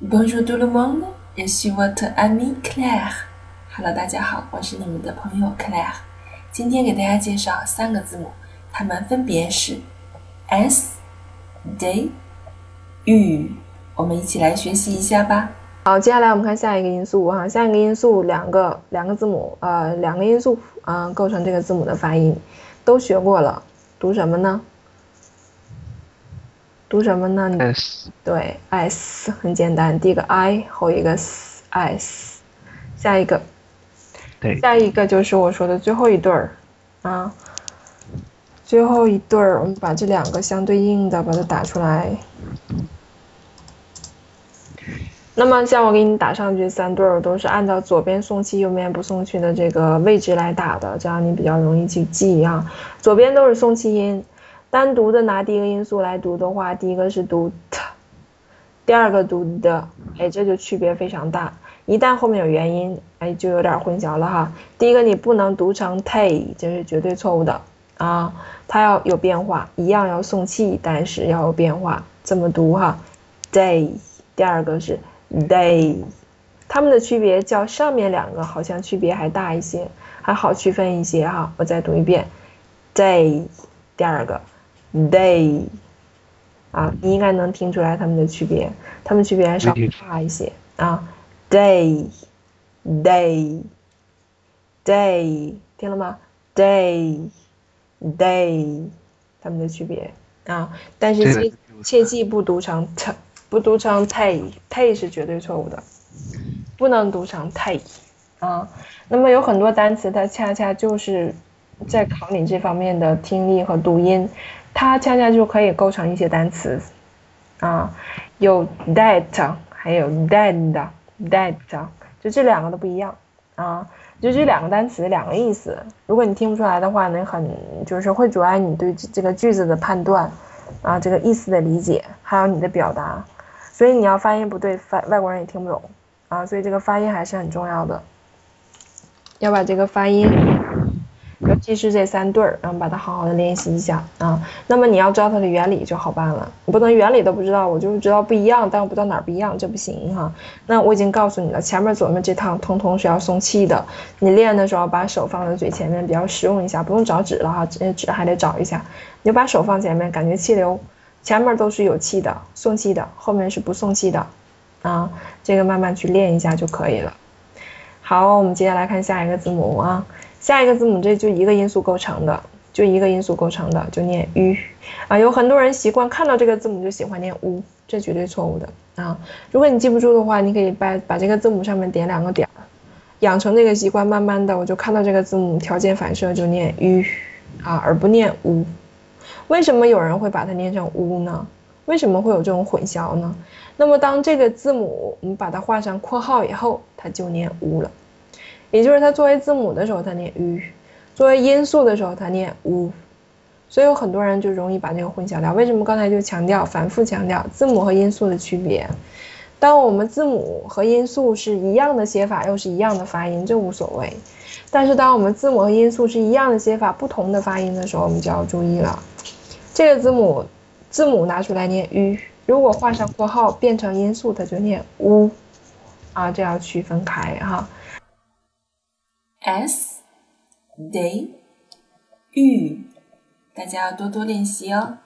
Bonjour tout le monde, je suis votre ami Claire. Hello，大家好，我是你们的朋友 Claire。今天给大家介绍三个字母，它们分别是 S、D、U。我们一起来学习一下吧。好，接下来我们看下一个因素哈，下一个因素两个两个字母，呃，两个因素，嗯，构成这个字母的发音，都学过了，读什么呢？读什么呢？s 对，s 很简单，第一个 i 后一个 s，下一个，对，下一个就是我说的最后一对儿啊，最后一对儿，我们把这两个相对应的把它打出来。那么像我给你打上去三对儿，都是按照左边送气、右边不送气的这个位置来打的，这样你比较容易去记啊。左边都是送气音。单独的拿第一个音素来读的话，第一个是读 t，第二个读的，哎，这就区别非常大。一旦后面有元音，哎，就有点混淆了哈。第一个你不能读成 tay，这是绝对错误的啊，它要有变化，一样要送气，但是要有变化，这么读哈，day。第二个是 day，它们的区别较上面两个好像区别还大一些，还好区分一些哈。我再读一遍，day，第二个。Day，啊，你应该能听出来它们的区别，它们区别还稍微大一些啊。Day，Day，Day，听了吗？Day，Day，它们的区别啊。但是切切记不读成 t，不读成 tay，tay 是绝对错误的，不能读成 tay 啊。那么有很多单词，它恰恰就是在考你这方面的听力和读音。它恰恰就可以构成一些单词，啊，有 that，还有 that，that，就这两个都不一样，啊，就这两个单词两个意思。如果你听不出来的话，那很就是会阻碍你对这个句子的判断，啊，这个意思的理解，还有你的表达。所以你要发音不对，发外国人也听不懂，啊，所以这个发音还是很重要的，要把这个发音。其是这三对儿，然后把它好好的练习一下啊。那么你要知道它的原理就好办了，你不能原理都不知道，我就知道不一样，但我不知道哪儿不一样，这不行哈。那我已经告诉你了，前面左面这趟通通是要送气的。你练的时候把手放在嘴前面，比较实用一下，不用找纸了哈，纸纸还得找一下。你就把手放前面，感觉气流前面都是有气的，送气的，后面是不送气的啊。这个慢慢去练一下就可以了。好，我们接下来看下一个字母啊。下一个字母这就一个音素构成的，就一个音素构成的，就念 u 啊。有很多人习惯看到这个字母就喜欢念 u，这绝对错误的啊。如果你记不住的话，你可以把把这个字母上面点两个点儿，养成这个习惯，慢慢的我就看到这个字母条件反射就念 u 啊，而不念 u。为什么有人会把它念成 u 呢？为什么会有这种混淆呢？那么当这个字母我们把它画上括号以后，它就念 u 了。也就是它作为字母的时候，它念 u；作为音素的时候，它念 u。所以有很多人就容易把这个混淆掉。为什么刚才就强调、反复强调字母和音素的区别？当我们字母和音素是一样的写法，又是一样的发音，这无所谓。但是当我们字母和音素是一样的写法，不同的发音的时候，我们就要注意了。这个字母字母拿出来念 u，如果画上括号变成音素，它就念 u。啊，这要区分开哈。S, d, u，大家要多多练习哦。